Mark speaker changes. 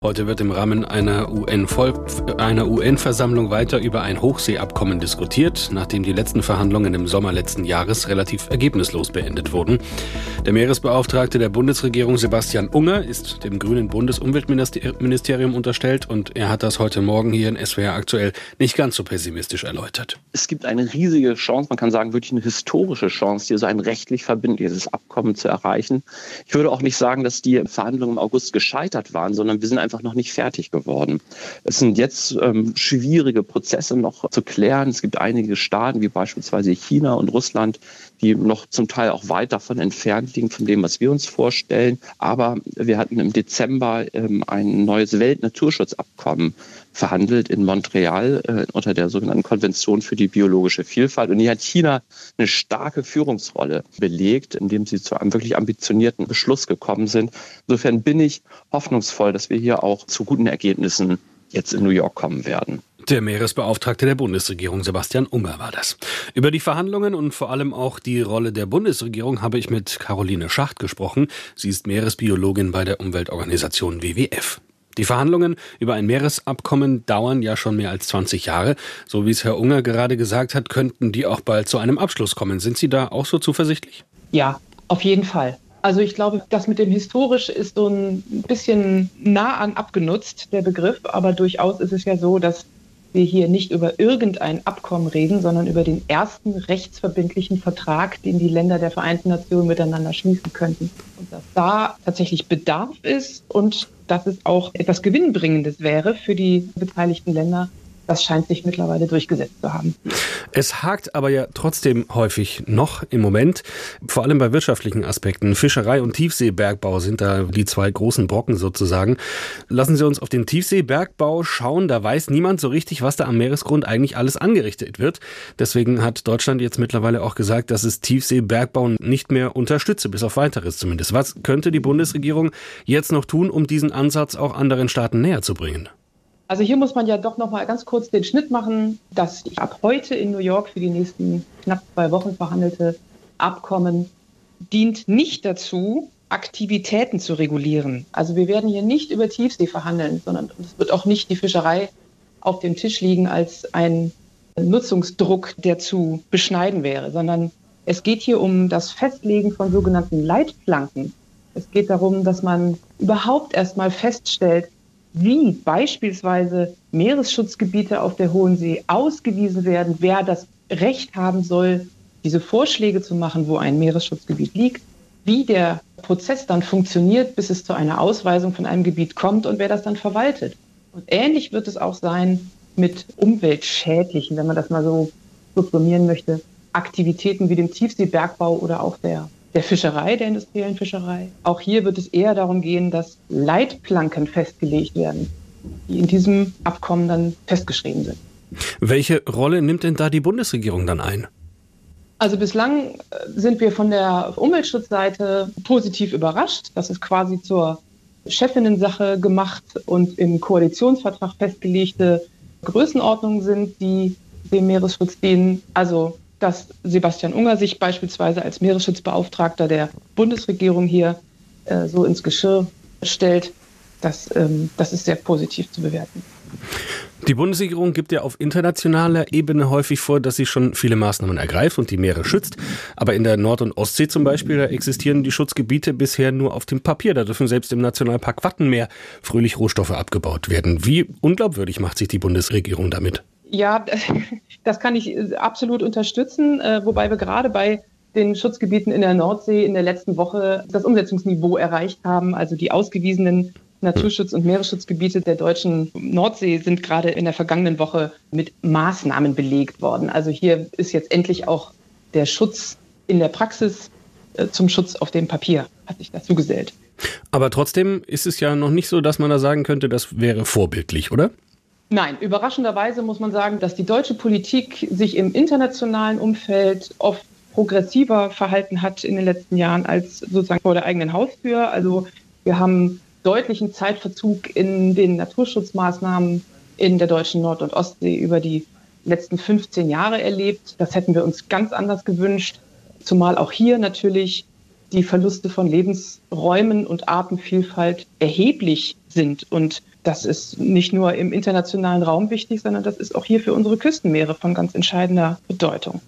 Speaker 1: Heute wird im Rahmen einer UN-Versammlung UN weiter über ein Hochseeabkommen diskutiert, nachdem die letzten Verhandlungen im Sommer letzten Jahres relativ ergebnislos beendet wurden. Der Meeresbeauftragte der Bundesregierung Sebastian Unger ist dem grünen Bundesumweltministerium unterstellt und er hat das heute Morgen hier in SWR aktuell nicht ganz so pessimistisch erläutert.
Speaker 2: Es gibt eine riesige Chance, man kann sagen wirklich eine historische Chance, hier so ein rechtlich verbindliches Abkommen zu erreichen. Ich würde auch nicht sagen, dass die Verhandlungen im August gescheitert waren, sondern wir sind einfach noch nicht fertig geworden. Es sind jetzt ähm, schwierige Prozesse noch zu klären. Es gibt einige Staaten, wie beispielsweise China und Russland, die noch zum Teil auch weit davon entfernt liegen, von dem, was wir uns vorstellen. Aber wir hatten im Dezember ähm, ein neues Weltnaturschutzabkommen verhandelt in Montreal äh, unter der sogenannten Konvention für die biologische Vielfalt. Und hier hat China eine starke Führungsrolle belegt, indem sie zu einem wirklich ambitionierten Beschluss gekommen sind. Insofern bin ich hoffnungsvoll, dass wir hier auch zu guten Ergebnissen jetzt in New York kommen werden.
Speaker 1: Der Meeresbeauftragte der Bundesregierung Sebastian Unger war das. Über die Verhandlungen und vor allem auch die Rolle der Bundesregierung habe ich mit Caroline Schacht gesprochen. Sie ist Meeresbiologin bei der Umweltorganisation WWF. Die Verhandlungen über ein Meeresabkommen dauern ja schon mehr als 20 Jahre. So wie es Herr Unger gerade gesagt hat, könnten die auch bald zu einem Abschluss kommen. Sind Sie da auch so zuversichtlich?
Speaker 3: Ja, auf jeden Fall. Also ich glaube, das mit dem historisch ist so ein bisschen nah an abgenutzt, der Begriff. Aber durchaus ist es ja so, dass wir hier nicht über irgendein Abkommen reden, sondern über den ersten rechtsverbindlichen Vertrag, den die Länder der Vereinten Nationen miteinander schließen könnten. Und dass da tatsächlich Bedarf ist und dass es auch etwas Gewinnbringendes wäre für die beteiligten Länder, das scheint sich mittlerweile durchgesetzt zu haben.
Speaker 1: Es hakt aber ja trotzdem häufig noch im Moment, vor allem bei wirtschaftlichen Aspekten. Fischerei und Tiefseebergbau sind da die zwei großen Brocken sozusagen. Lassen Sie uns auf den Tiefseebergbau schauen. Da weiß niemand so richtig, was da am Meeresgrund eigentlich alles angerichtet wird. Deswegen hat Deutschland jetzt mittlerweile auch gesagt, dass es Tiefseebergbau nicht mehr unterstütze, bis auf weiteres zumindest. Was könnte die Bundesregierung jetzt noch tun, um diesen Ansatz auch anderen Staaten näher zu bringen?
Speaker 3: Also hier muss man ja doch noch mal ganz kurz den Schnitt machen, dass ab heute in New York für die nächsten knapp zwei Wochen verhandelte Abkommen dient nicht dazu, Aktivitäten zu regulieren. Also wir werden hier nicht über Tiefsee verhandeln, sondern es wird auch nicht die Fischerei auf dem Tisch liegen als ein Nutzungsdruck, der zu beschneiden wäre, sondern es geht hier um das Festlegen von sogenannten Leitplanken. Es geht darum, dass man überhaupt erst mal feststellt, wie beispielsweise Meeresschutzgebiete auf der Hohen See ausgewiesen werden, wer das Recht haben soll, diese Vorschläge zu machen, wo ein Meeresschutzgebiet liegt, wie der Prozess dann funktioniert, bis es zu einer Ausweisung von einem Gebiet kommt und wer das dann verwaltet. Und ähnlich wird es auch sein mit umweltschädlichen, wenn man das mal so subsumieren möchte, Aktivitäten wie dem Tiefseebergbau oder auch der der Fischerei, der industriellen Fischerei. Auch hier wird es eher darum gehen, dass Leitplanken festgelegt werden, die in diesem Abkommen dann festgeschrieben sind.
Speaker 1: Welche Rolle nimmt denn da die Bundesregierung dann ein?
Speaker 3: Also bislang äh, sind wir von der Umweltschutzseite positiv überrascht. Das ist quasi zur Chefinnensache gemacht und im Koalitionsvertrag festgelegte Größenordnungen sind, die dem Meeresschutz dienen. Also dass Sebastian Unger sich beispielsweise als Meeresschutzbeauftragter der Bundesregierung hier äh, so ins Geschirr stellt, das, ähm, das ist sehr positiv zu bewerten.
Speaker 1: Die Bundesregierung gibt ja auf internationaler Ebene häufig vor, dass sie schon viele Maßnahmen ergreift und die Meere schützt. Aber in der Nord- und Ostsee zum Beispiel, existieren die Schutzgebiete bisher nur auf dem Papier. Da dürfen selbst im Nationalpark Wattenmeer fröhlich Rohstoffe abgebaut werden. Wie unglaubwürdig macht sich die Bundesregierung damit?
Speaker 3: Ja, das kann ich äh, absolut unterstützen, äh, wobei wir gerade bei den Schutzgebieten in der Nordsee in der letzten Woche das Umsetzungsniveau erreicht haben. Also die ausgewiesenen Naturschutz- und Meeresschutzgebiete der deutschen Nordsee sind gerade in der vergangenen Woche mit Maßnahmen belegt worden. Also hier ist jetzt endlich auch der Schutz in der Praxis äh, zum Schutz auf dem Papier, hat sich dazu gesellt.
Speaker 1: Aber trotzdem ist es ja noch nicht so, dass man da sagen könnte, das wäre vorbildlich, oder?
Speaker 3: Nein, überraschenderweise muss man sagen, dass die deutsche Politik sich im internationalen Umfeld oft progressiver verhalten hat in den letzten Jahren als sozusagen vor der eigenen Haustür. Also wir haben deutlichen Zeitverzug in den Naturschutzmaßnahmen in der deutschen Nord- und Ostsee über die letzten 15 Jahre erlebt. Das hätten wir uns ganz anders gewünscht, zumal auch hier natürlich die Verluste von Lebensräumen und Artenvielfalt erheblich sind. Und das ist nicht nur im internationalen Raum wichtig, sondern das ist auch hier für unsere Küstenmeere von ganz entscheidender Bedeutung.